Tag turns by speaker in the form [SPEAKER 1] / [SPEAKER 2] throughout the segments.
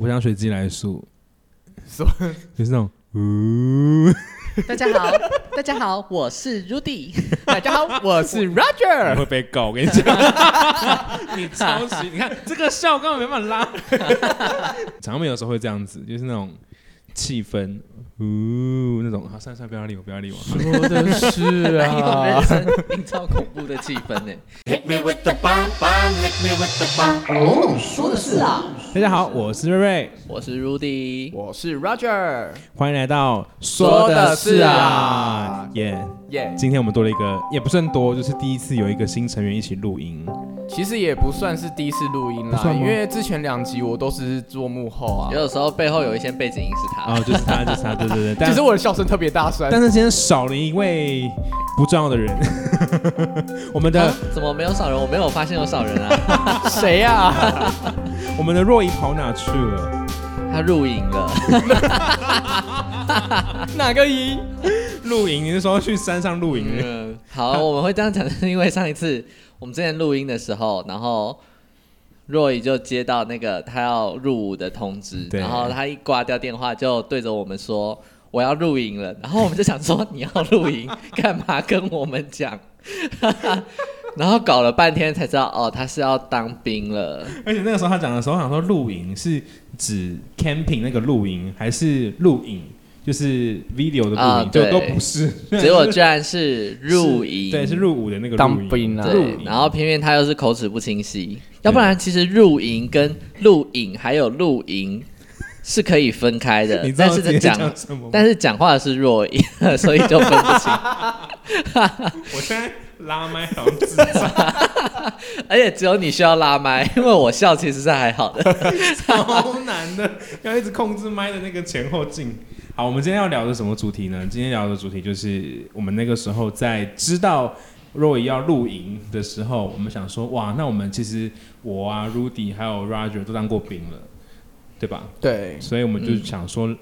[SPEAKER 1] 我想随机来数，
[SPEAKER 2] 什么
[SPEAKER 1] 就是那种，呜，
[SPEAKER 3] 大家好，大家好，我是 Rudy。
[SPEAKER 2] 大家好，我是 Roger。
[SPEAKER 1] 会被告，我跟你讲，你抄袭，你看这个笑根本没办法拉。常常有时候会这样子，就是那种气氛，呜，那种，好，算了算了，不要理我，不要理我。
[SPEAKER 2] 说的是啊
[SPEAKER 3] 人，生营造恐怖的气氛呢。
[SPEAKER 4] Hit me with the bomb, bomb, hit me with the bomb.
[SPEAKER 1] 大家好，我是瑞瑞，
[SPEAKER 3] 我是 Rudy，
[SPEAKER 2] 我是 Roger。
[SPEAKER 1] 欢迎来到
[SPEAKER 2] 说的是啊，
[SPEAKER 1] 耶、
[SPEAKER 2] 耶，
[SPEAKER 1] 今天我们多了一个，也不算多，就是第一次有一个新成员一起录音。
[SPEAKER 2] 其实也不算是第一次录音啦，因为之前两集我都是做幕后啊。
[SPEAKER 3] 有的时候背后有一些背景音是他。
[SPEAKER 1] 哦，就是他，就是他，对对对。但
[SPEAKER 2] 其实我的笑声特别大声，
[SPEAKER 1] 但是今天少了一位不重要的人，我们的、
[SPEAKER 3] 啊怎么没有少人？我没有发现有少人啊。
[SPEAKER 2] 谁呀？
[SPEAKER 1] 我们的若仪跑哪去了？
[SPEAKER 3] 他入营了，
[SPEAKER 2] 哪个音？
[SPEAKER 1] 露营？你是说去山上露营？
[SPEAKER 3] 嗯，好，我们会这样讲，是因为上一次我们之前录音的时候，然后若雨就接到那个他要入伍的通知，
[SPEAKER 1] 对
[SPEAKER 3] 然后他一挂掉电话就对着我们说我要露营了，然后我们就想说你要露营干嘛跟我们讲？然后搞了半天才知道哦，他是要当兵了。
[SPEAKER 1] 而且那个时候他讲的时候，我想说露营是指 camping 那个露营，还是录影？就是 video 的录
[SPEAKER 3] 啊，
[SPEAKER 1] 就
[SPEAKER 3] 对
[SPEAKER 1] 都不是。
[SPEAKER 3] 结果居然是入营，
[SPEAKER 1] 对，是入伍的那个
[SPEAKER 2] 当兵
[SPEAKER 3] 对
[SPEAKER 1] 营，
[SPEAKER 3] 然后偏偏他又是口齿不清晰，要不然其实入营跟录影还有露营是可以分开的
[SPEAKER 1] 你，知道
[SPEAKER 3] 但是
[SPEAKER 1] 自己在
[SPEAKER 3] 讲
[SPEAKER 1] 讲什么吗？
[SPEAKER 3] 但是讲话的是弱音，所以就分不清，
[SPEAKER 1] 我现在拉麦好像智障，
[SPEAKER 3] 而且只有你需要拉麦，因为我笑其实是还好的。
[SPEAKER 1] 超难的，要一直控制麦的那个前后镜。好，我们今天要聊的什么主题呢？今天聊的主题就是我们那个时候在知道若仪要露营的时候，我们想说，哇，那我们其实我啊，Rudy 还有 Roger 都当过兵了，对吧？
[SPEAKER 2] 对，
[SPEAKER 1] 所以我们就想说，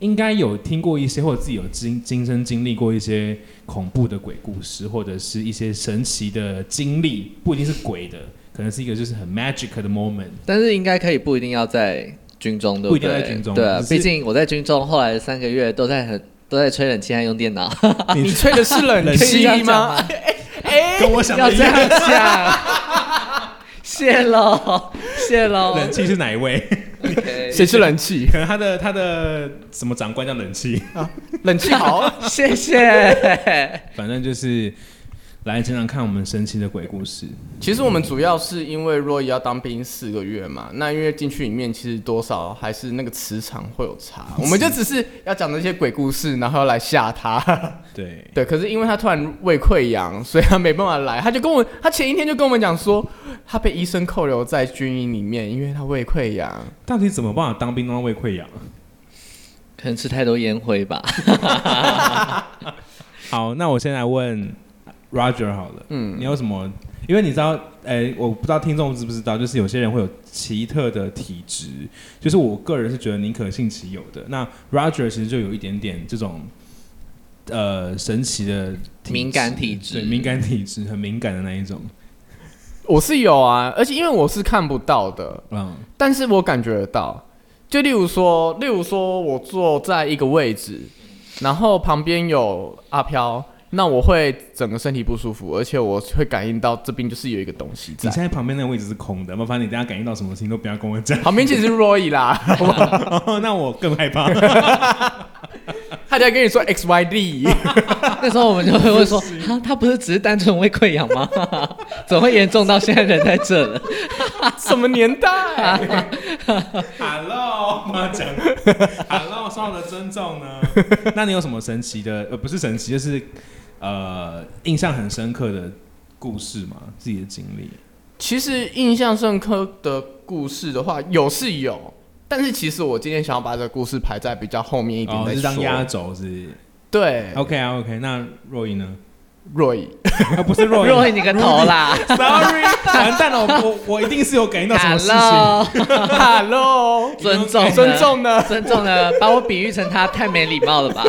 [SPEAKER 1] 应该有听过一些，或者自己有亲亲身经历过一些恐怖的鬼故事，或者是一些神奇的经历，不一定是鬼的，可能是一个就是很 magic 的 moment。
[SPEAKER 3] 但是应该可以不一定要在军中，对
[SPEAKER 1] 不一
[SPEAKER 3] 对？
[SPEAKER 1] 定在军中
[SPEAKER 3] 对啊，毕竟我在军中后来三个月都在很都在吹冷气和用电脑，
[SPEAKER 2] 你吹的是冷气吗？
[SPEAKER 3] 哎？
[SPEAKER 1] 跟我想的一
[SPEAKER 3] 要这样
[SPEAKER 1] 样。
[SPEAKER 3] 讲，谢喽，谢喽。
[SPEAKER 1] 冷气是哪一位？
[SPEAKER 2] 谁是冷气？
[SPEAKER 1] 可能他的他的什么长官叫冷气，
[SPEAKER 2] 冷气好，
[SPEAKER 3] 谢谢。
[SPEAKER 1] 反正就是来讲讲看我们神奇的鬼故事。
[SPEAKER 2] 其实我们主要是因为若仪要当兵四个月嘛，那因为进去里面其实多少还是那个磁场会有差，我们就只是要讲那些鬼故事，然后来吓他。
[SPEAKER 1] 对，
[SPEAKER 2] 对，可是因为他突然胃溃疡，所以他没办法来，他就跟我，他前一天就跟我们讲说，他被医生扣留在军营里面，因为他胃溃疡。
[SPEAKER 1] 到底怎么办法当兵弄到胃溃疡啊？
[SPEAKER 3] 可能吃太多烟灰吧。
[SPEAKER 1] 好，那我先来问 Roger 好了，
[SPEAKER 2] 嗯
[SPEAKER 1] 你有什么？因为你知道，哎、我不知道听众知不知道，就是有些人会有奇特的体质，就是我个人是觉得宁可信其有的。那 Roger 其实就有一点点这种。呃，神奇的
[SPEAKER 3] 敏感体质
[SPEAKER 1] 对，敏感体质，很敏感的那一种。
[SPEAKER 2] 我是有啊，而且因为我是看不到的，
[SPEAKER 1] 嗯，
[SPEAKER 2] 但是我感觉得到。就例如说，例如说我坐在一个位置，然后旁边有阿飘，那我会整个身体不舒服，而且我会感应到这边就是有一个东西在
[SPEAKER 1] 你现。在旁边那个位置是空的，麻烦你等下感应到什么事情都不要跟我讲。
[SPEAKER 2] 旁边其实是 Roy 啦，
[SPEAKER 1] 那我更害怕。
[SPEAKER 2] 他就要跟你说 X Y D，
[SPEAKER 3] 那时候我们就会问说，他他不是只是单纯胃溃疡吗？怎么会严重到现在人在这了？
[SPEAKER 2] 什么年代
[SPEAKER 1] ？Hello，我要讲 Hello，受到的尊重呢？那你有什么神奇的？呃，不是神奇，就是呃，印象很深刻的故事吗？自己的经历？
[SPEAKER 2] 其实印象深刻的故事的话，有是有，但是其实我今天想要把这个故事排在比较后面一点
[SPEAKER 1] 哦，
[SPEAKER 2] 再说。
[SPEAKER 1] 是当压轴是不是
[SPEAKER 2] 对
[SPEAKER 1] ？OK 啊，OK。那若仪呢
[SPEAKER 2] ？，Roy，
[SPEAKER 1] 啊，不是若仪。
[SPEAKER 3] 若你个头啦
[SPEAKER 1] Sorry，完蛋了，我我我一定是有感应到什么事情。
[SPEAKER 2] Hello，Hello，
[SPEAKER 3] 尊重呢
[SPEAKER 2] 尊重呢？
[SPEAKER 3] 尊重呢，把我比喻成他太没礼貌了吧？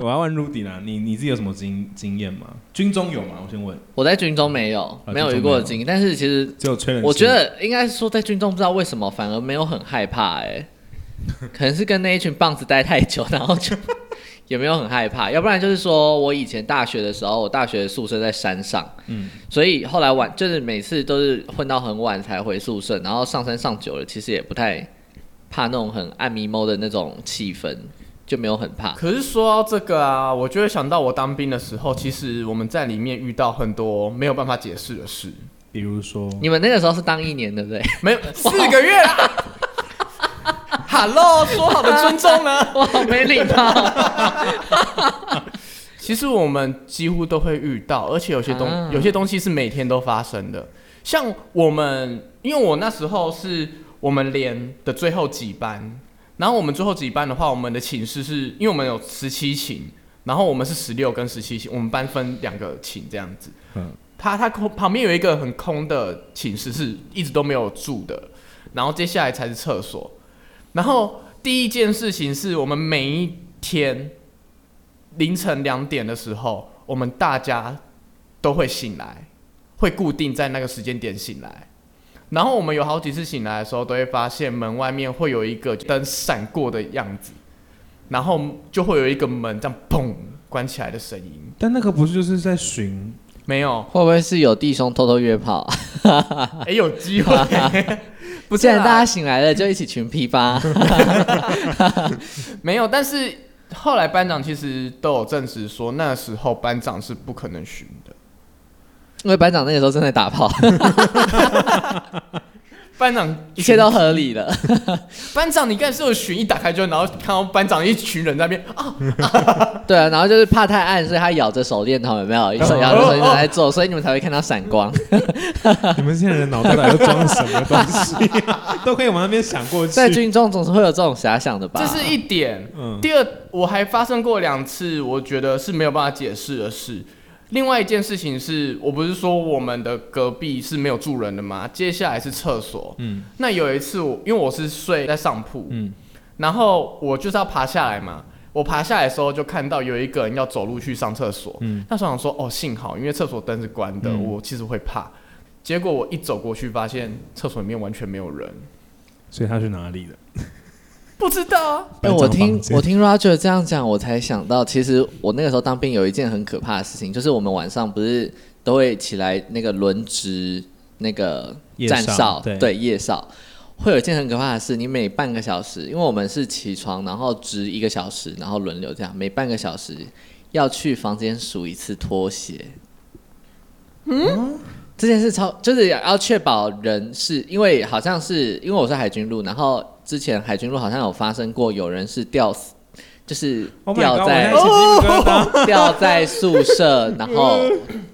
[SPEAKER 1] 我要问 Rudy 啦，你你自己有什么经经验吗？军中有吗？我先问，
[SPEAKER 3] 我在军中没有，没有遇过的经历，但是其实
[SPEAKER 1] 只有吹冷气。
[SPEAKER 3] 我觉得应该是说在军中不知道为什么反而没有很害怕哎、可能是跟那一群棒子待太久，然后就 也没有很害怕，要不然就是说我以前大学的时候，我大学的宿舍在山上，
[SPEAKER 1] 嗯，
[SPEAKER 3] 所以后来晚就是每次都是混到很晚才回宿舍，然后上山上久了，其实也不太怕那种很暗迷蒙的那种气氛，就没有很怕。
[SPEAKER 2] 可是说到这个啊，我就会想到我当兵的时候，其实我们在里面遇到很多没有办法解释的事。
[SPEAKER 1] 比如说，
[SPEAKER 3] 你们那个时候是当一年对不对？
[SPEAKER 2] 没有四个月啦。Hello，说好的尊重呢？
[SPEAKER 3] 我，好没礼貌。
[SPEAKER 2] 其实我们几乎都会遇到，而且有些东、
[SPEAKER 3] 啊
[SPEAKER 2] 有些东西是每天都发生的。像我们，因为我那时候是我们连的最后几班，然后我们最后几班的话，我们的寝室是因为我们有十七寝，然后我们是十六跟十七寝，我们班分两个寝这样子。
[SPEAKER 1] 嗯
[SPEAKER 2] 他他空旁边有一个很空的寝室，是一直都没有住的，然后接下来才是厕所。然后第一件事情是我们每一天凌晨两点的时候，我们大家都会醒来，会固定在那个时间点醒来。然后我们有好几次醒来的时候，都会发现门外面会有一个灯闪过的样子，然后就会有一个门这样砰关起来的声音。
[SPEAKER 1] 但那个不是就是在巡？
[SPEAKER 2] 没有，
[SPEAKER 3] 会不会是有弟兄偷偷约炮？
[SPEAKER 2] 哎、有机会，不是
[SPEAKER 3] 既然大家，醒来了，就一起群批发。
[SPEAKER 2] 没有。但是后来班长其实都有证实说，那时候班长是不可能巡的。
[SPEAKER 3] 因为班长那个时候正在打炮，
[SPEAKER 2] 班长
[SPEAKER 3] 一切都合理了。
[SPEAKER 2] 班长，你刚才是有巡一打开就，然后看到班长一群人在那边啊，
[SPEAKER 3] 对啊，然后就是怕太暗，所以他咬着手电筒，有没有？一手咬着手电筒在做，所以你们才会看到闪光。
[SPEAKER 1] 你们现在人脑袋里都装什么东西？都可以往那边想过去。
[SPEAKER 3] 在军中总是会有这种遐想的吧？
[SPEAKER 2] 这是一点。
[SPEAKER 1] 嗯，
[SPEAKER 2] 第二，我还发生过两次，我觉得是没有办法解释的事。另外一件事情是，我不是说我们的隔壁是没有住人的吗？接下来是厕所。
[SPEAKER 1] 嗯
[SPEAKER 2] 那有一次我，因为我是睡在上铺，
[SPEAKER 1] 嗯，
[SPEAKER 2] 然后我就是要爬下来嘛。我爬下来的时候就看到有一个人要走路去上厕所，
[SPEAKER 1] 嗯
[SPEAKER 2] 那时候想说哦，幸好因为厕所灯是关的，
[SPEAKER 1] 嗯
[SPEAKER 2] 我其实会怕。结果我一走过去，发现厕所里面完全没有人，
[SPEAKER 1] 所以他去哪里了？
[SPEAKER 2] 不知道。啊。
[SPEAKER 3] 哎、我听我听 Roger 这样讲，我才想到，其实我那个时候当兵有一件很可怕的事情，就是我们晚上不是都会起来那个轮值那个站哨，
[SPEAKER 1] 对。
[SPEAKER 3] 夜哨，会有一件很可怕的事，你每半个小时，因为我们是起床然后值一个小时，然后轮流这样，每半个小时要去房间数一次拖鞋。嗯，这件事超就是要确保人是因为好像是因为我是海军路，然后之前海军路好像有发生过有人是吊死，就是
[SPEAKER 1] Oh
[SPEAKER 3] 吊在
[SPEAKER 1] 吊在
[SPEAKER 3] 宿舍，然后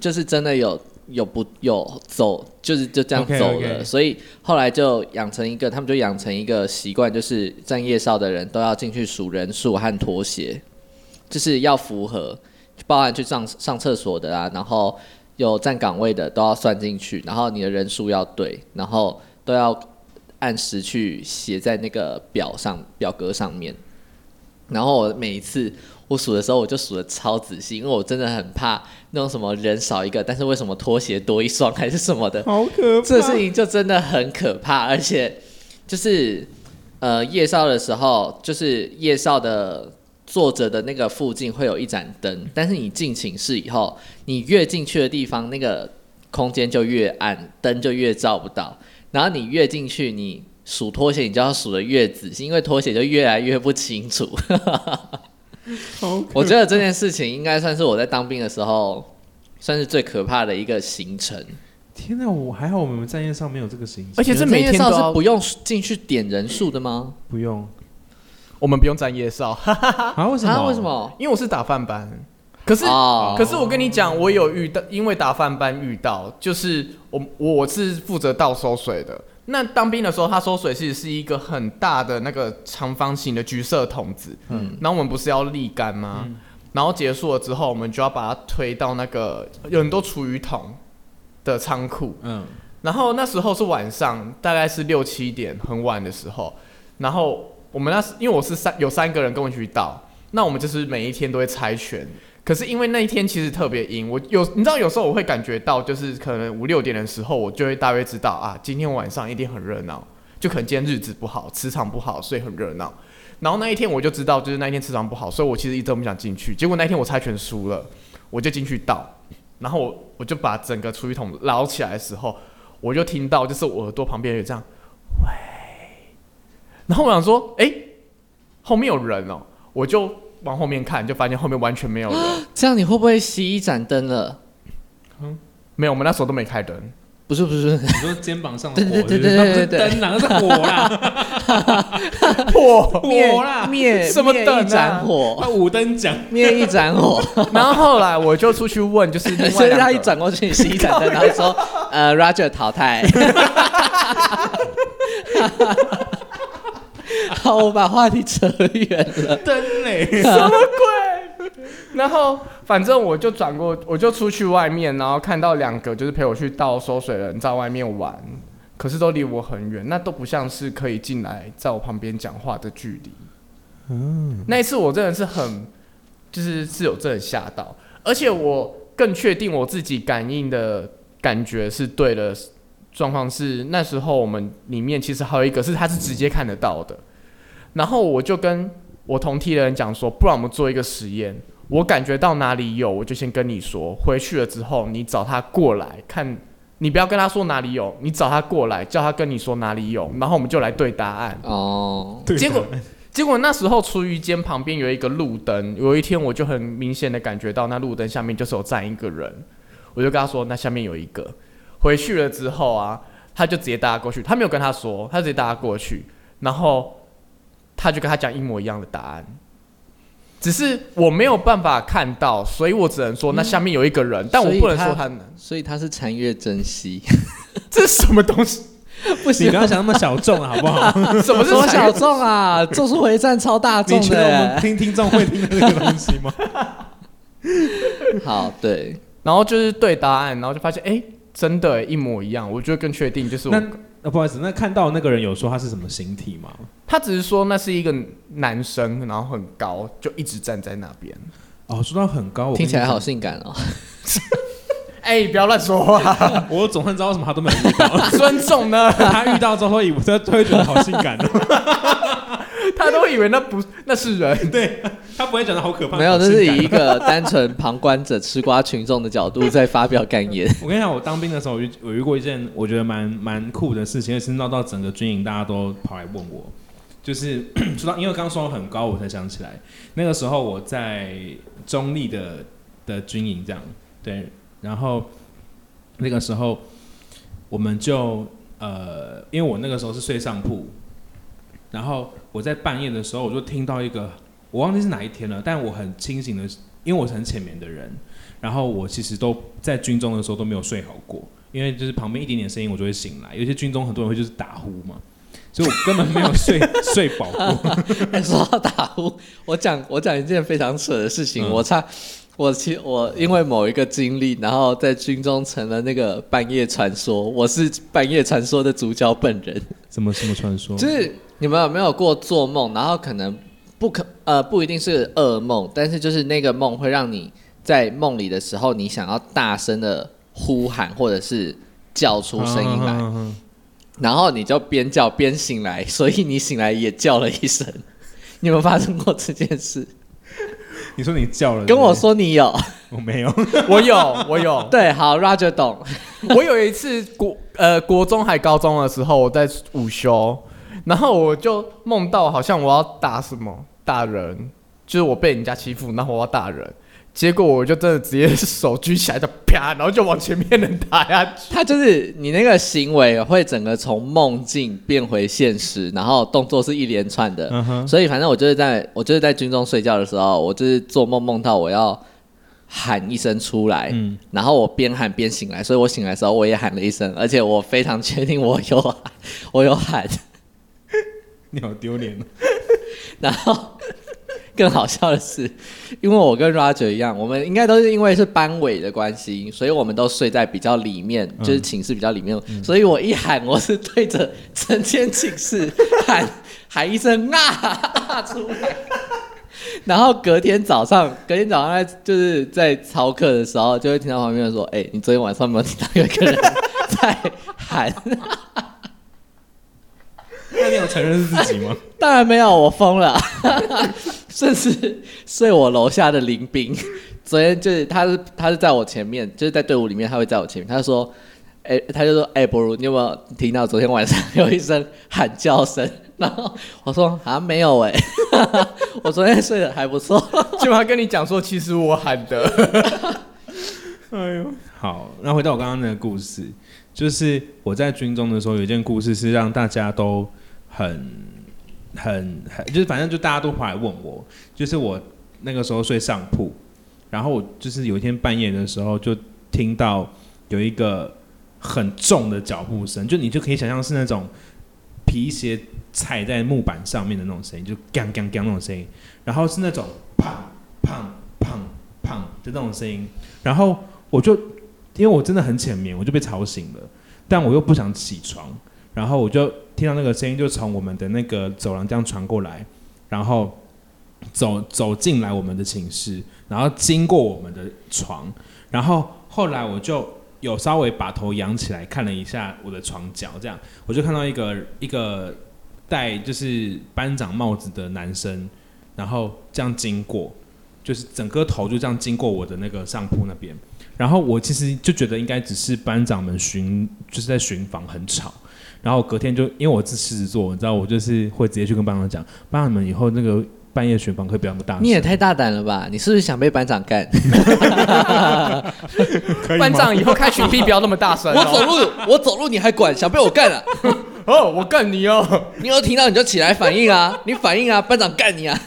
[SPEAKER 3] 就是真的有有不有走，就是就这样走了。所以后来就养成一个，他们就养成一个习惯，就是站夜哨的人都要进去数人数和拖鞋，就是要符合，包含去上上厕所的啊，然后有站岗位的都要算进去，然后你的人数要对，然后都要按时去写在那个表上表格上面。然后我每一次我数的时候，我就数的超仔细，因为我真的很怕那种什么人少一个，但是为什么拖鞋多一双还是什么的，
[SPEAKER 1] 好可怕！
[SPEAKER 3] 这事情就真的很可怕，而且就是呃夜少的时候，就是夜少的坐着的那个附近会有一盏灯，但是你进寝室以后，你越进去的地方，那个空间就越暗，灯就越照不到，然后你越进去，你数拖鞋，你就要数的越仔细，因为拖鞋就越来越不清楚。
[SPEAKER 1] 好
[SPEAKER 3] 我觉得这件事情应该算是我在当兵的时候，算是最可怕的一个行程。
[SPEAKER 1] 天哪，我还好我们战线上没有这个行程，
[SPEAKER 2] 而且是每天都
[SPEAKER 3] 是不用进去点人数的吗？
[SPEAKER 1] 不用
[SPEAKER 2] 我们不用站夜哨，
[SPEAKER 1] 啊？为什么？
[SPEAKER 3] 啊？为什？么？
[SPEAKER 2] 因为我是打饭班。可是，
[SPEAKER 3] 哦
[SPEAKER 2] 可是我跟你讲，我有遇到，因为打饭班遇到，就是我我是负责倒收水的。那当兵的时候，他收水其实是一个很大的那个长方形的橘色桶子，
[SPEAKER 3] 嗯，
[SPEAKER 2] 然后我们不是要沥干吗？然后结束了之后，我们就要把它推到那个有很多厨余桶的仓库。
[SPEAKER 1] 嗯，
[SPEAKER 2] 然后那时候是晚上，大概是六七点，很晚的时候。然后我们那时因为我是三有三个人跟我一起去倒，那我们就是每一天都会猜拳。可是因为那一天其实特别阴，我有你知道有时候我会感觉到，就是可能五六点的时候，我就会大约知道啊，今天晚上一定很热闹，就可能今天日子不好，磁场不好，所以很热闹。然后那一天我就知道，就是那一天磁场不好，所以我其实一直都不想进去。结果那一天我猜拳输了，我就进去倒，然后我我就把整个厨余桶捞起来的时候，我就听到就是我耳朵旁边有这样，喂，然后我想说，哎、后面有人哦、我就往后面看，就发现后面完全没有人，
[SPEAKER 3] 这样你会不会熄一盏灯了？
[SPEAKER 2] 没有，我们那时候都没开灯。
[SPEAKER 3] 不是不是，
[SPEAKER 1] 你说肩膀上的火，
[SPEAKER 3] 对对对
[SPEAKER 1] 是不是？
[SPEAKER 3] 对对对
[SPEAKER 1] 那不是灯啦，那是火啦，
[SPEAKER 2] �a
[SPEAKER 3] 灭
[SPEAKER 1] 火啦，
[SPEAKER 3] 灭
[SPEAKER 2] 什么灯啊
[SPEAKER 3] 一盏火，
[SPEAKER 1] 那五灯奖，
[SPEAKER 3] 灭一盏火。
[SPEAKER 2] 然后后来我就出去问，就是另外
[SPEAKER 3] 所以他一
[SPEAKER 2] 两个
[SPEAKER 3] 转过去熄一盏灯，然后说：“呃，Roger 淘汰。” 好，我把话题扯远了。
[SPEAKER 1] 灯嘞，
[SPEAKER 2] 什么鬼？然后反正我就转过，我就出去外面，然后看到两个就是陪我去倒收水的人在外面玩，可是都离我很远，那都不像是可以进来在我旁边讲话的距离。嗯，那一次我真的是很，就是是有真的吓到，而且我更确定我自己感应的感觉是对的。状况是那时候我们里面其实还有一个是他是直接看得到的，然后我就跟我同梯的人讲说，不然我们做一个实验，我感觉到哪里有，我就先跟你说，回去了之后你找他过来看，你不要跟他说哪里有，你找他过来，叫他跟你说哪里有，然后我们就来对答案。
[SPEAKER 3] 哦，
[SPEAKER 1] 对
[SPEAKER 2] 结果 结果那时候厨余间旁边有一个路灯，有一天我就很明显的感觉到那路灯下面就是有站一个人，我就跟他说那下面有一个。回去了之后啊，他就直接搭过去，他没有跟他说，他直接搭过去，然后他就跟他讲一模一样的答案，只是我没有办法看到，所以我只能说那下面有一个人，但我不能说他
[SPEAKER 3] 所以他是残月珍惜，
[SPEAKER 2] 这是什么东西？
[SPEAKER 3] 不
[SPEAKER 1] 行不要想那么小众好不好？
[SPEAKER 2] 什么是
[SPEAKER 3] 多小众啊！咒术回战超大众
[SPEAKER 1] 你觉得我们
[SPEAKER 3] 的。
[SPEAKER 1] 听听众会听的这个东西吗？
[SPEAKER 3] 好，对，
[SPEAKER 2] 然后就是对答案，然后就发现哎、诶真的一模一样，我就更确定就是我
[SPEAKER 1] 那呃，不好意思，那看到那个人有说他是什么形体吗？
[SPEAKER 2] 他只是说那是一个男生，然后很高，就一直站在那边。
[SPEAKER 1] 哦，说到很高，
[SPEAKER 3] 听起来好，性感哦。
[SPEAKER 2] 哎、不要乱说话，
[SPEAKER 1] 我总算知道为什么他都没有遇到。
[SPEAKER 2] 尊重呢？
[SPEAKER 1] 他遇到之后会以为他会觉得好性感哦，
[SPEAKER 2] 他都以为那不那是人。
[SPEAKER 1] 对他不会觉得好可怕。
[SPEAKER 3] 没有，
[SPEAKER 1] 好性感
[SPEAKER 3] 这是以一个单纯旁观者、吃瓜群众的角度在发表感言。
[SPEAKER 1] 我跟你讲，我当兵的时候，我遇我遇过一件我觉得蛮蛮酷的事情，也是闹到整个军营大家都跑来问我，就是 说到因为刚刚说我很高，我才想起来，那个时候我在中立的的军营这样，对，然后那个时候我们就呃，因为我那个时候是睡上铺，然后我在半夜的时候，我就听到一个，我忘记是哪一天了，但我很清醒的，因为我是很浅眠的人，然后我其实都在军中的时候都没有睡好过，因为就是旁边一点点声音我就会醒来，有些军中很多人会就是打呼嘛，所以我根本没有睡睡饱过。
[SPEAKER 3] 哎，说到打呼，我讲我讲一件非常扯的事情，
[SPEAKER 1] 嗯
[SPEAKER 3] 我差。我其我因为某一个经历，然后在军中成了那个半夜传说，我是半夜传说的主角本人。
[SPEAKER 1] 什么什么传说？
[SPEAKER 3] 就是你们有没有过做梦，然后可能不可呃不一定是噩梦，但是就是那个梦会让你在梦里的时候，你想要大声的呼喊或者是叫出声音来，然后你就边叫边醒来，所以你醒来也叫了一声。你有没有发生过这件事？
[SPEAKER 1] 你说你叫了，
[SPEAKER 3] 跟我说你有，
[SPEAKER 1] 我没有。
[SPEAKER 2] 我有，我有，
[SPEAKER 3] 对，好，Roger 懂。
[SPEAKER 2] 我有一次国呃国中还高中的时候，我在午休，然后我就梦到好像我要打什么打人，就是我被人家欺负，然后我要打人，结果我就真的直接手举起来就啪，然后就往前面人打下去。
[SPEAKER 3] 他就是你那个行为会整个从梦境变回现实，然后动作是一连串的。
[SPEAKER 1] 嗯哼，
[SPEAKER 3] 所以反正我就是在我就是在军中睡觉的时候，我就是做梦梦到我要喊一声出来，
[SPEAKER 1] 嗯，
[SPEAKER 3] 然后我边喊边醒来，所以我醒来的时候我也喊了一声，而且我非常确定我有喊，我有喊，
[SPEAKER 1] 你好丢脸哦。
[SPEAKER 3] 然后 更好笑的是，因为我跟 Roger 一样，我们应该都是因为是班委的关系，所以我们都睡在比较里面，
[SPEAKER 1] 嗯
[SPEAKER 3] 就是寝室比较里面，所以我一喊，我是对着整间寝室喊喊一声啊啊出来。然后隔天早上，隔天早上在就是在操课的时候，就会听到旁边人说：“哎、你昨天晚上有没有听到有一个人在喊？”
[SPEAKER 1] 那你有承认是自己吗？
[SPEAKER 3] 当然没有，我疯了，甚至睡我楼下的林斌，昨天就是他是他是在我前面，就是在队伍里面，他会在我前面。他就说，哎、他就说，哎、博如，你有没有听到昨天晚上 有一声喊叫声？然后我说啊，没有哎、我昨天睡得还不错。
[SPEAKER 2] 结果他跟你讲说，其实我喊的。
[SPEAKER 1] 哎呦，好，那回到我刚刚那个故事，就是我在军中的时候，有一件故事是让大家都很、很、很，就是反正就大家都跑来问我，就是我那个时候睡上铺，然后我就是有一天半夜的时候，就听到有一个很重的脚步声，就你就可以想象是那种皮鞋踩在木板上面的那种声音，就 gang gang gang 那种声音，然后是那种砰砰砰砰的那种声音，然后我就因为我真的很浅眠，我就被吵醒了，但我又不想起床，然后我就听到那个声音就从我们的那个走廊这样传过来，然后走走进来我们的寝室，然后经过我们的床，然后后来我就有稍微把头仰起来看了一下我的床角，这样我就看到一个一个戴就是班长帽子的男生，然后这样经过，就是整个头就这样经过我的那个上铺那边，然后我其实就觉得应该只是班长们巡，就是在巡房很吵。然后隔天就因为我是狮子座，你知道我就是会直接去跟班长讲，班长们以后那个半夜巡房可以不要那么大声。
[SPEAKER 3] 你也太大胆了吧？你是不是想被班长干？
[SPEAKER 1] 可以吗
[SPEAKER 2] 班长以后开群币不要那么大声、
[SPEAKER 3] 我走
[SPEAKER 2] 哦。
[SPEAKER 3] 路，我走路你还管？想被我干啊？
[SPEAKER 2] 哦，我干你哦！
[SPEAKER 3] 你有听到你就起来反应啊！你反应啊！班长干你啊！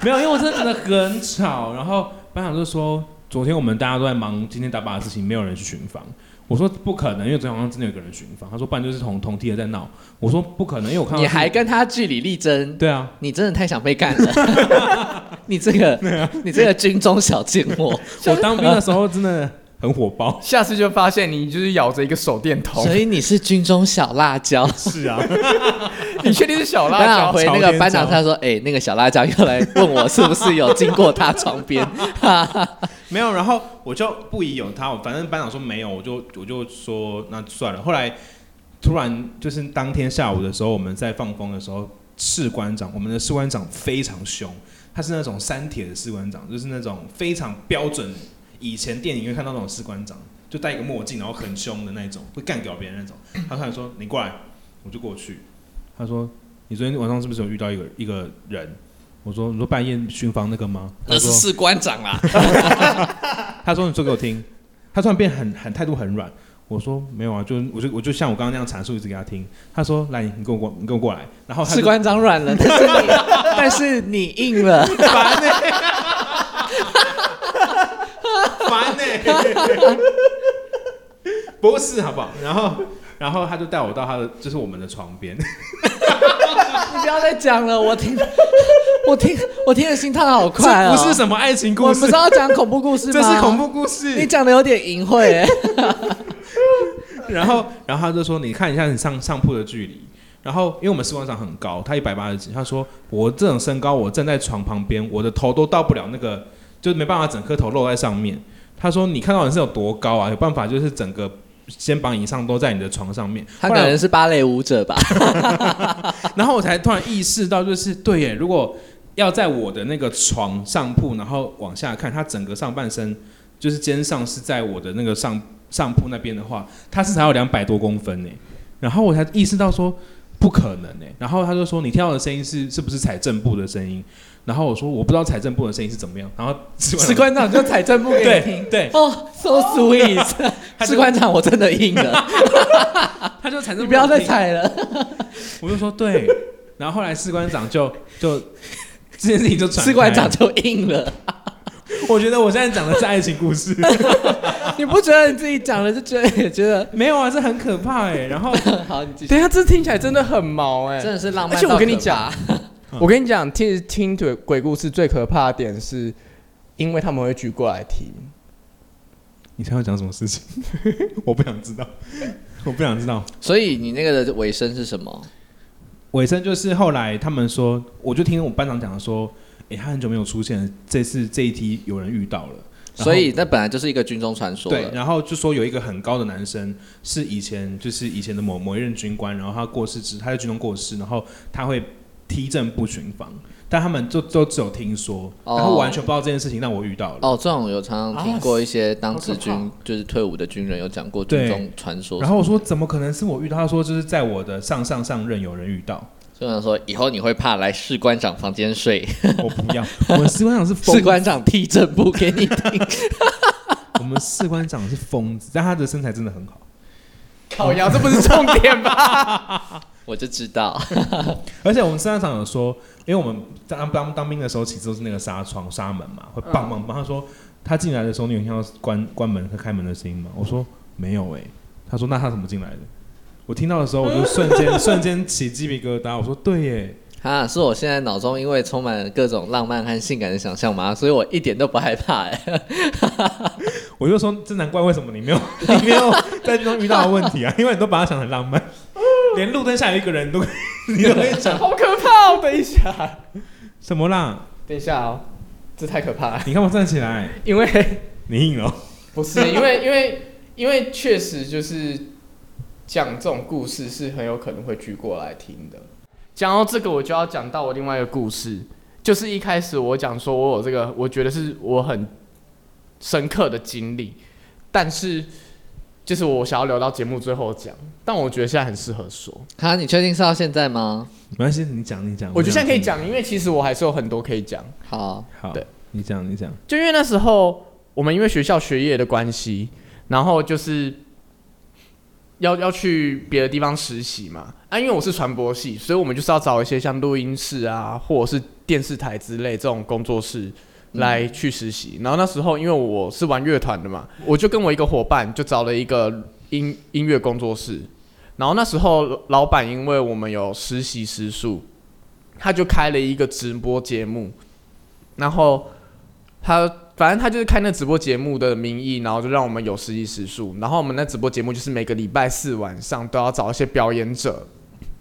[SPEAKER 1] 没有，因为我真的真的很吵。然后班长就说，昨天我们大家都在忙今天打靶的事情，没有人去巡房。我说不可能，因为昨天晚上真的有个人巡房。他说不然就是同同梯的在闹。我说不可能，因为我看到
[SPEAKER 3] 你
[SPEAKER 1] 是
[SPEAKER 3] 还跟他据理力争，
[SPEAKER 1] 对啊，
[SPEAKER 3] 你真的太想被干了！你这个，你这个军中小贱货。
[SPEAKER 1] 我当兵的时候真的很火爆。
[SPEAKER 2] 下次就发现你就是咬着一个手电筒
[SPEAKER 3] 所，以你是军中小辣椒。
[SPEAKER 1] 是啊，
[SPEAKER 2] 你确定是小辣椒？
[SPEAKER 3] 回那个班长，他说：“哎、那个小辣椒又来问我是不是有经过他床边。
[SPEAKER 1] 没有，然后我就不疑有他，我反正班长说没有，我就我就说那算了。后来突然就是当天下午的时候，我们在放风的时候，士官长，我们的士官长非常凶，他是那种山铁的士官长，就是那种非常标准，以前电影院看到那种士官长，就戴一个墨镜，然后很凶的那种，会干掉别人那种。他突然说你过来，我就过去。他说你昨天晚上是不是有遇到一个一个人？我说你说半夜巡房那个吗？”他说
[SPEAKER 3] 那是士官长啊。
[SPEAKER 1] 他说：“你说给我听。”他突然变很很态度很软。我说：“没有啊，就我就我就像我刚刚那样阐述一直给他听。”他说：“来，你跟我过，你跟我过来。”然后
[SPEAKER 3] 士官长软了，但是你，但是你硬了。
[SPEAKER 1] 烦呢、烦呢、不是好不好？然后然后他就带我到他的就是我们的床边，
[SPEAKER 3] 你不要再讲了，我听，我听，我听的心跳好快哦。
[SPEAKER 1] 这不是什么爱情故事
[SPEAKER 3] 们不是，要讲恐怖故事吗？
[SPEAKER 1] 这是恐。怖故事。
[SPEAKER 3] 你讲的有点淫秽哎。
[SPEAKER 1] 然后，然后他就说：“你看一下你上上铺的距离。”然后，因为我们士官长很高，他一百八十几，他说：“我这种身高，我站在床旁边，我的头都到不了那个，就是没办法整颗头露在上面。”他说：“你看到你是有多高啊？有办法就是整个肩膀以上都在你的床上面。”
[SPEAKER 3] 他可能是芭蕾舞者吧？
[SPEAKER 1] 然后我才突然意识到，就是对耶，如果要在我的那个床上铺，然后往下看，他整个上半身就是肩上是在我的那个上上铺那边的话，他是才有两百多公分呢。然后我才意识到说不可能呢。然后他就说你听到的声音是是不是踩正步的声音？然后我说我不知道财政部的声音是怎么样。然后士
[SPEAKER 3] 士官长就财政部给你
[SPEAKER 1] 对
[SPEAKER 3] 听。
[SPEAKER 1] 对，
[SPEAKER 3] 哦，so sweet，士官长我真的硬了，
[SPEAKER 1] 他就产生，
[SPEAKER 3] 你不要再。踩了。
[SPEAKER 1] 我就说对。然后后来士官长就就这件事情就传，
[SPEAKER 3] 士官长就硬了，
[SPEAKER 1] 我觉得我现在讲的是爱情故事，
[SPEAKER 3] 你不觉得你自己讲了就觉得也觉得
[SPEAKER 1] 没有啊，这很可怕哎。然后
[SPEAKER 3] 好，你继续。
[SPEAKER 2] 等一下，这听起来真的很毛哎、
[SPEAKER 3] 真的是浪漫。
[SPEAKER 2] 而且我跟你讲，我跟你讲，听听鬼鬼故事最可怕的点是，因为他们会举过来听。
[SPEAKER 1] 你猜要讲什么事情？我不想知道，我不想知道。
[SPEAKER 3] 所以你那个的尾声是什么？
[SPEAKER 1] 尾声就是后来他们说，我就听我班长讲说，哎、他很久没有出现了，这次这一梯有人遇到了。
[SPEAKER 3] 所以那本来就是一个军中传说
[SPEAKER 1] 对，然后就说有一个很高的男生是以前就是以前的某某一任军官，然后他过世之他在军中过世，然后他会踢正步巡防，但他们就都只有听说，
[SPEAKER 3] 哦
[SPEAKER 1] 然后完全不知道这件事情，让我遇到了。
[SPEAKER 3] 哦，这种有常常听过一些当志
[SPEAKER 2] 好可
[SPEAKER 3] 军，就是退伍的军人有讲过
[SPEAKER 1] 对
[SPEAKER 3] 军中传说。
[SPEAKER 1] 然后我说怎么可能是我遇到？他说就是在我的上上上任有人遇到，
[SPEAKER 3] 就想说以后你会怕来士官长房间睡，
[SPEAKER 1] 我不要。我们士官长是疯
[SPEAKER 3] 士
[SPEAKER 1] 子，
[SPEAKER 3] 官长踢正步给你听。
[SPEAKER 1] 我们士官长是疯子，但他的身材真的很好。
[SPEAKER 2] 靠腰，这不是重点吧？
[SPEAKER 3] 我就知道，
[SPEAKER 1] 而且我们士官长有说，因为我们当当当兵的时候，其实都是那个纱窗纱门嘛，会棒棒棒。他说他进来的时候，你有听到关关门和开门的声音吗？我说没有诶、他说那他怎么进来的？我听到的时候，我就瞬间 瞬间起鸡皮疙瘩。我说对耶，
[SPEAKER 3] 啊，是我现在脑中因为充满了各种浪漫和性感的想象嘛，所以我一点都不害怕哎。
[SPEAKER 1] 我就说这难怪为什么你没有你没有在军中遇到的问题啊，因为你都把它想得很浪漫，连路灯下有一个人都 你都会想
[SPEAKER 2] 好可怕哦！等一下，
[SPEAKER 1] 什么啦？
[SPEAKER 2] 等一下哦，这太可怕了。
[SPEAKER 1] 你看我站起来？
[SPEAKER 2] 因为
[SPEAKER 1] 你硬了。
[SPEAKER 2] 不是因为因为因为确实就是讲这种故事是很有可能会举过来听的。讲到这个，我就要讲到我另外一个故事，就是一开始我讲说我有这个，我觉得是我很深刻的经历，但是就是我想要留到节目最后讲，但我觉得现在很适合说。
[SPEAKER 3] 哈，你确定是到现在吗？
[SPEAKER 1] 没关系，你讲你讲。
[SPEAKER 2] 我觉得现在可以讲，因为其实我还是有很多可以讲。
[SPEAKER 3] 好，
[SPEAKER 1] 好，
[SPEAKER 2] 对，
[SPEAKER 1] 你讲你讲。
[SPEAKER 2] 就因为那时候我们因为学校学业的关系，然后就是要要去别的地方实习嘛。啊，因为我是传播系，所以我们就是要找一些像录音室啊，或者是电视台之类这种工作室来去实习。然后那时候因为我是玩乐团的嘛，我就跟我一个伙伴就找了一个音音乐工作室。然后那时候老板因为我们有实习时数，他就开了一个直播节目，然后他反正他就是开那直播节目的名义，然后就让我们有实习时数。然后我们那直播节目就是每个礼拜四晚上都要找一些表演者，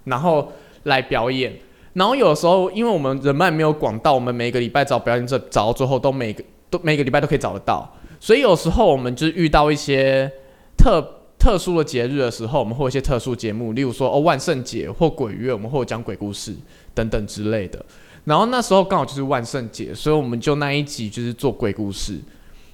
[SPEAKER 2] 然后来表演。然后有时候因为我们人脉没有广到，我们每个礼拜找表演者找到最后都每个都每个礼拜都可以找得到。所以有时候我们就是遇到一些特特殊的节日的时候，我们会有一些特殊节目，例如说哦万圣节或鬼月，我们会有讲鬼故事等等之类的。然后那时候刚好就是万圣节，所以我们就那一集就是做鬼故事，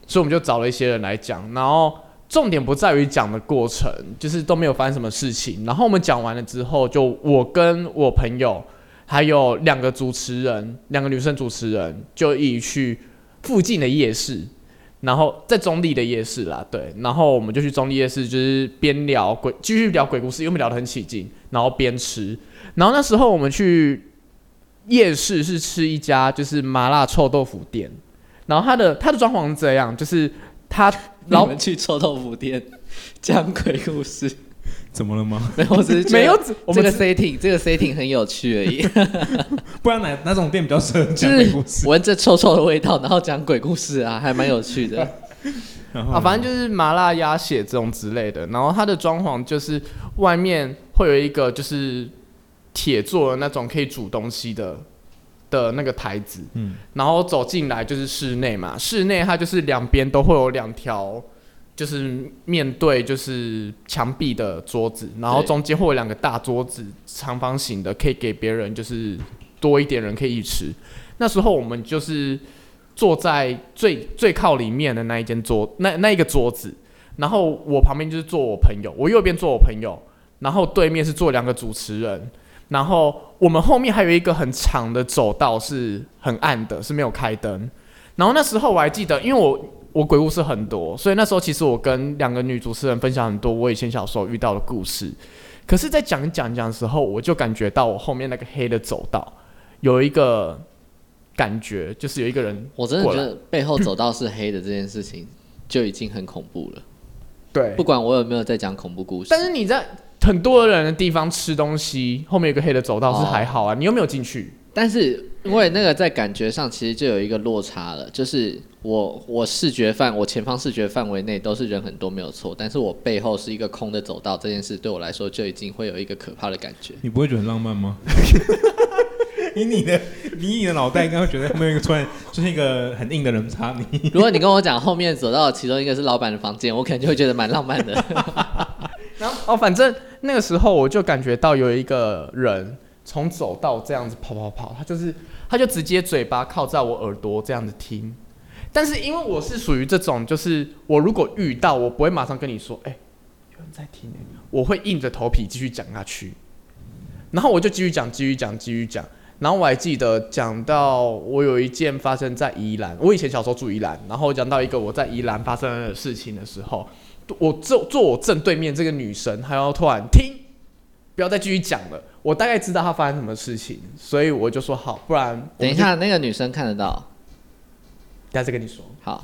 [SPEAKER 2] 所以我们就找了一些人来讲。然后重点不在于讲的过程，就是都没有发生什么事情。然后我们讲完了之后，就我跟我朋友还有两个主持人，两个女生主持人，就一起去附近的夜市，然后在中立的夜市啦，对。然后我们就去中立夜市，就是边聊鬼，继续聊鬼故事，因为我们聊得很起劲，然后边吃。然后那时候我们去夜市是吃一家就是麻辣臭豆腐店，然后它的它的装潢是这样，就是它老
[SPEAKER 3] 我们去臭豆腐店讲鬼故事，
[SPEAKER 1] 怎么了吗？
[SPEAKER 3] 没有，我只是
[SPEAKER 2] 没有我们
[SPEAKER 3] 这个 setting 这个 setting 很有趣而已，
[SPEAKER 1] 不然哪哪种店比较适合
[SPEAKER 3] 就
[SPEAKER 1] 讲鬼
[SPEAKER 3] 是
[SPEAKER 1] 故事？
[SPEAKER 3] 闻着臭臭的味道，然后讲鬼故事啊，还蛮有趣的。
[SPEAKER 2] 啊，反正就是麻辣鸭血这种之类的。然后它的装潢就是外面会有一个就是铁做的那种可以煮东西的的那个台子，
[SPEAKER 1] 嗯
[SPEAKER 2] 然后走进来就是室内嘛，室内它就是两边都会有两条。就是面对就是墙壁的桌子，然后中间会有两个大桌子，长方形的，可以给别人就是多一点人可以一起吃。那时候我们就是坐在最最靠里面的那一间桌，那那一个桌子，然后我旁边就是坐我朋友，我右边坐我朋友，然后对面是坐两个主持人，然后我们后面还有一个很长的走道是很暗的，是没有开灯。然后那时候我还记得，因为我我鬼故事很多，所以那时候其实我跟两个女主持人分享很多我以前小时候遇到的故事。可是，在讲讲讲的时候，我就感觉到我后面那个黑的走道有一个感觉，就是有一个人
[SPEAKER 3] 我真的觉得背后走道是黑的这件事情就已经很恐怖了，
[SPEAKER 2] 对。
[SPEAKER 3] 不管我有没有在讲恐怖故事。
[SPEAKER 2] 但是你在很多人的地方吃东西，后面有个黑的走道是还好啊，你又没有进去，
[SPEAKER 3] 但是因为那个在感觉上其实就有一个落差了，就是我我视觉范我前方视觉范围内都是人很多没有错，但是我背后是一个空的走道，这件事对我来说就已经会有一个可怕的感觉。
[SPEAKER 1] 你不会觉得很浪漫吗？以你的以你的脑袋，应该会觉得后面有一个突然出现一个很硬的人插你。
[SPEAKER 3] 如果你跟我讲后面走到其中一个是老板的房间，我可能就会觉得蛮浪漫的。
[SPEAKER 2] 然后哦，反正那个时候我就感觉到有一个人从走到这样子跑跑跑，他就是他就直接嘴巴靠在我耳朵这样子听。但是因为我是属于这种，就是我如果遇到，我不会马上跟你说，哎、有人在听、欸，我会硬着头皮继续讲下去。然后我就继续讲，继续讲，继续讲。然后我还记得讲到我有一件发生在宜兰，我以前小时候住宜兰，然后讲到一个我在宜兰发生的事情的时候，我坐坐我正对面这个女生，她要突然停，不要再继续讲了。我大概知道他发生什么事情，所以我就说好，不然
[SPEAKER 3] 等一下，那个女生看得到。
[SPEAKER 2] 等下再跟你说。
[SPEAKER 3] 好，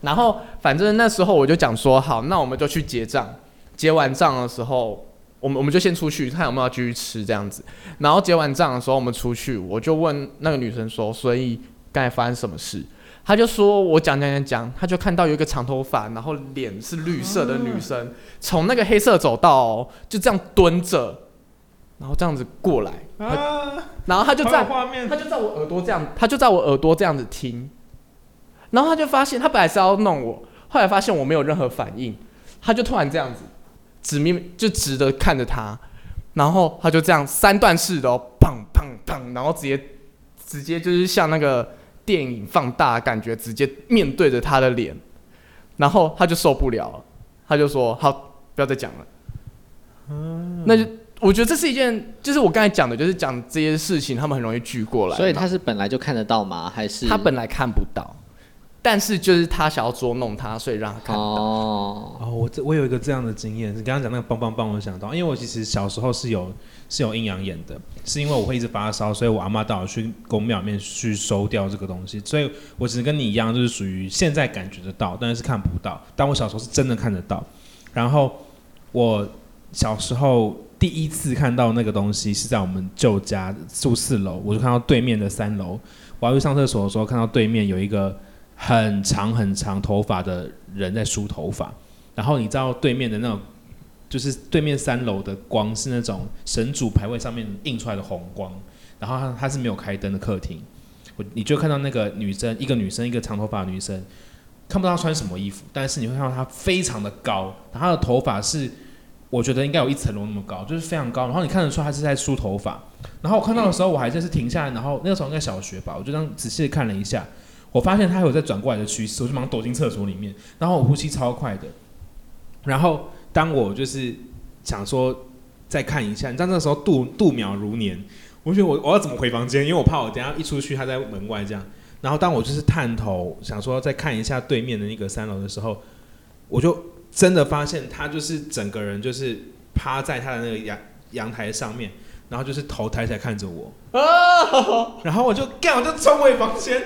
[SPEAKER 2] 然后反正那时候我就讲说好，那我们就去结账。结完账的时候，我们我们就先出去看有没有要继续吃这样子。然后结完账的时候，我们出去，我就问那个女生说，所以刚才发生什么事？她就说我讲讲讲讲，她就看到有一个长头发，然后脸是绿色的女生，从那个黑色走到、哦、就这样蹲着，然后这样子过来，
[SPEAKER 1] 啊，
[SPEAKER 2] 然后他就在
[SPEAKER 1] 画面。
[SPEAKER 2] 他就在我耳朵这样，他就在我耳朵这样子听，然后他就发现，他本来是要弄我，后来发现我没有任何反应，他就突然这样子，直面就直的看着他，然后他就这样三段式的哦，砰砰砰，然后直接直接就是像那个电影放大感觉，直接面对着他的脸，然后他就受不了了，他就说好，不要再讲了，嗯那就。我觉得这是一件，就是我刚才讲的，就是讲这些事情，他们很容易聚过来。
[SPEAKER 3] 所以他是本来就看得到吗？还是
[SPEAKER 2] 他本来看不到，但是就是他想要捉弄他，所以让他看到。
[SPEAKER 3] 哦，
[SPEAKER 1] 哦，我这我有一个这样的经验，是刚刚讲那个棒棒棒，我想到，因为我其实小时候是有是有阴阳眼的，是因为我会一直发烧，所以我阿妈带我去公庙里面去收掉这个东西，所以我只是跟你一样，就是属于现在感觉得到，但是看不到，但我小时候是真的看得到。然后我小时候第一次看到那个东西是在我们旧家住四楼，我就看到对面的三楼，我要去上厕所的时候，看到对面有一个很长很长头发的人在梳头发，然后你知道对面的那种，就是对面三楼的光是那种神主牌位上面映出来的红光，然后它它是没有开灯的客厅，我你就看到那个女生，一个女生，一个长头发的女生，看不到她穿什么衣服，但是你会看到她非常的高，她的头发是。我觉得应该有一层楼那么高，就是非常高。然后你看得出他是在梳头发。然后我看到的时候，我还真是停下来，然后那个时候应该小学吧，我就这样仔细的看了一下，我发现他有在转过来的趋势，我就忙躲进厕所里面，然后我呼吸超快的。然后当我就是想说再看一下，你知道那时候度度秒如年，我觉得我我要怎么回房间，因为我怕我等下一出去他在门外这样。然后当我就是探头想说再看一下对面的那个三楼的时候，我就真的发现他就是整个人就是趴在他的那个阳阳台上面，然后就是头抬起来看着我，然后我就干，我就冲回房间，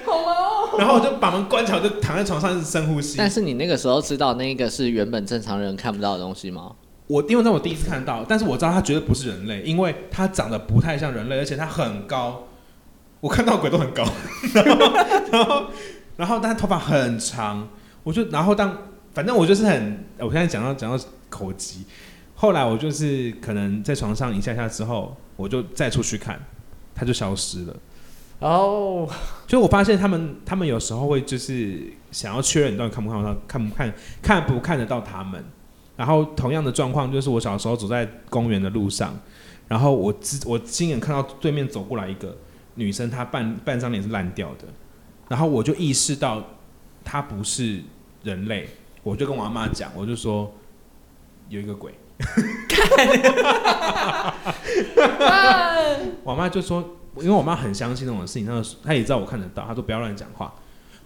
[SPEAKER 1] 然后我就把门关起来，我就躺在床上一直深呼吸。
[SPEAKER 3] 但是你那个时候知道那个是原本正常人看不到的东西吗？
[SPEAKER 1] 我因为那我第一次看到，但是我知道他绝对不是人类，因为他长得不太像人类，而且他很高，我看到鬼都很高，然后然后然后但他头发很长，我就然后当反正我就是很，我现在讲到讲到口急，后来我就是可能在床上一下下之后，我就再出去看，他就消失了。
[SPEAKER 2] 哦，
[SPEAKER 1] 就我发现他们，他们有时候会就是想要确认你到底看不看得到，看不看看不看得到他们。然后同样的状况就是我小时候走在公园的路上，然后我只我亲眼看到对面走过来一个女生，她半半张脸是烂掉的，然后我就意识到她不是人类，我就跟我阿妈讲，我就说有一个鬼。我妈就说，因为我妈很相信那种事情，她就她也知道我看得到，她说不要乱讲话。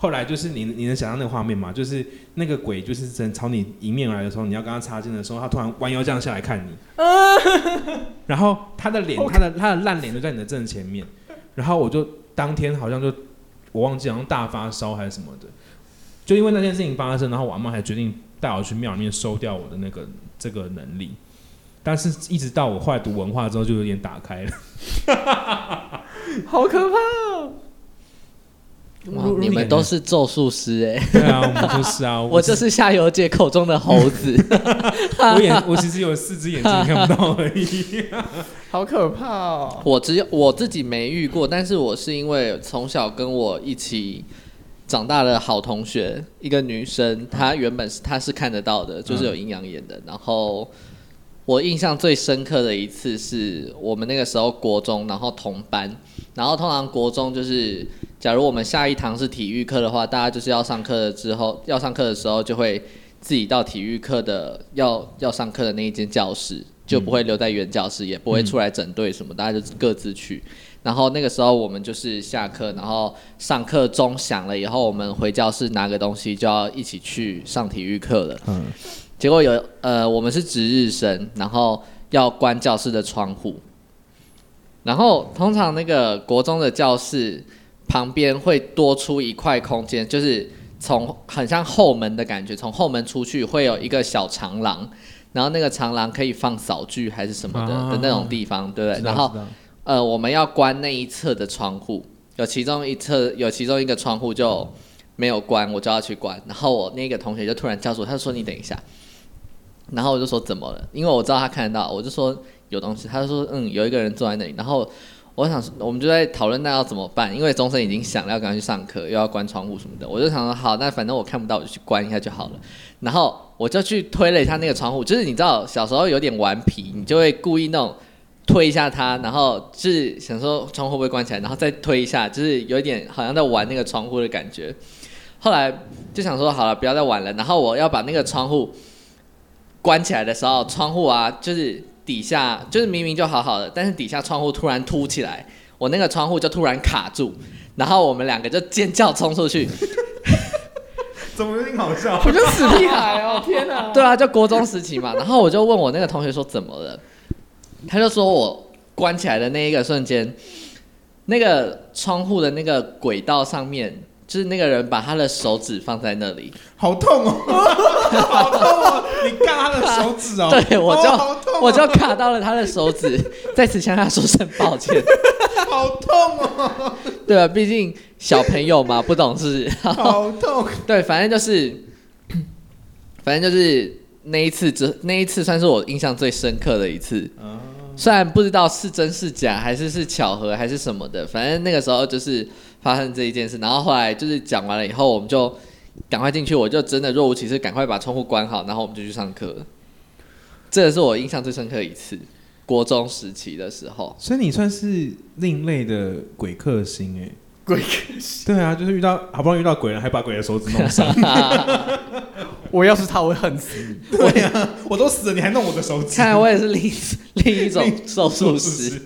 [SPEAKER 1] 后来就是你你能想象那个画面吗？就是那个鬼就是真朝你迎面而来的时候，你要跟他擦肩的时候，他突然弯腰这样下来看你，然后他的脸，他的他的烂脸就在你的正前面，然后我就当天好像就我忘记好像大发烧还是什么的，就因为那件事情发生，然后我阿妈还决定带我去庙里面收掉我的那个这个能力，但是一直到我后来读文化之后，就有点打开了。
[SPEAKER 2] 好可怕哦！
[SPEAKER 3] 哇你们都是咒术师哎，
[SPEAKER 1] 对啊，我们就是啊，
[SPEAKER 3] 我就是夏油姐口中的猴子。
[SPEAKER 1] 我眼我其实有四只眼睛看不到而已。
[SPEAKER 2] 好可怕哦！
[SPEAKER 3] 我只有我自己没遇过，但是我是因为从小跟我一起长大的好同学，一个女生，她原本是她是看得到的，就是有阴阳眼的。然后我印象最深刻的一次是我们那个时候国中，然后同班，然后通常国中就是，假如我们下一堂是体育课的话，大家就是要上课了之后，要上课的时候就会自己到体育课的要要上课的那一间教室，就不会留在原教室，也不会出来整队什么，大家就各自去。然后那个时候我们就是下课，然后上课钟响了以后，我们回教室拿个东西，就要一起去上体育课了。
[SPEAKER 1] 嗯，
[SPEAKER 3] 结果有呃，我们是值日生，然后要关教室的窗户。然后通常那个国中的教室旁边会多出一块空间，就是从很像后门的感觉，从后门出去会有一个小长廊，然后那个长廊可以放扫具还是什么的、
[SPEAKER 1] 啊
[SPEAKER 3] 的那种地方，对不对？然后呃，我们要关那一侧的窗户，有其中一侧有其中一个窗户就没有关，我就要去关。然后我那个同学就突然叫住，他说：“你等一下。”然后我就说：“怎么了？”因为我知道他看得到，我就说有东西。他就说：“嗯，有一个人坐在那里。”然后我想，我们就在讨论那要怎么办，因为钟声已经响了，要赶快去上课，又要关窗户什么的。我就想说，好，那反正我看不到，我就去关一下就好了。然后我就去推了一下那个窗户，就是你知道小时候有点顽皮，你就会故意那种推一下它，然后就是想说窗户会不会关起来，然后再推一下，就是有一点好像在玩那个窗户的感觉。后来就想说好了，不要再玩了，然后我要把那个窗户关起来的时候，窗户啊就是底下就是明明就好好的，但是底下窗户突然凸起来，我那个窗户就突然卡住，然后我们两个就尖叫冲出去。
[SPEAKER 1] 怎么有点好笑？
[SPEAKER 2] 我就死屁孩哦！天哪！
[SPEAKER 3] 对啊，就国中时期嘛。然后我就问我那个同学说怎么了，他就说我关起来的那一个瞬间，那个窗户的那个轨道上面，就是那个人把他的手指放在那里，
[SPEAKER 1] 好痛哦，好痛哦！你干他的手指哦，
[SPEAKER 3] 对我就、我就卡到了他的手指，在此向他说声抱歉，
[SPEAKER 1] 好痛哦，
[SPEAKER 3] 对吧？毕竟小朋友嘛，不懂事。
[SPEAKER 1] 好痛。
[SPEAKER 3] 对，反正就是，反正就是那一次，只那一次算是我印象最深刻的一次。虽然不知道是真是假，还是是巧合，还是什么的，反正那个时候就是发生这一件事。然后后来就是讲完了以后，我们就赶快进去，我就真的若无其事，赶快把窗户关好，然后我们就去上课。这个是我印象最深刻一次，国中时期的时候。
[SPEAKER 1] 所以你算是另类的鬼克星哎。
[SPEAKER 2] 鬼，
[SPEAKER 1] 对啊，就是遇到好不容易遇到鬼了，还把鬼的手指弄伤。
[SPEAKER 2] 我要是他，我会恨死你。
[SPEAKER 1] 对啊，我都死了，你还弄我的手指？
[SPEAKER 3] 看来我也是另另一种 手术。
[SPEAKER 1] 师。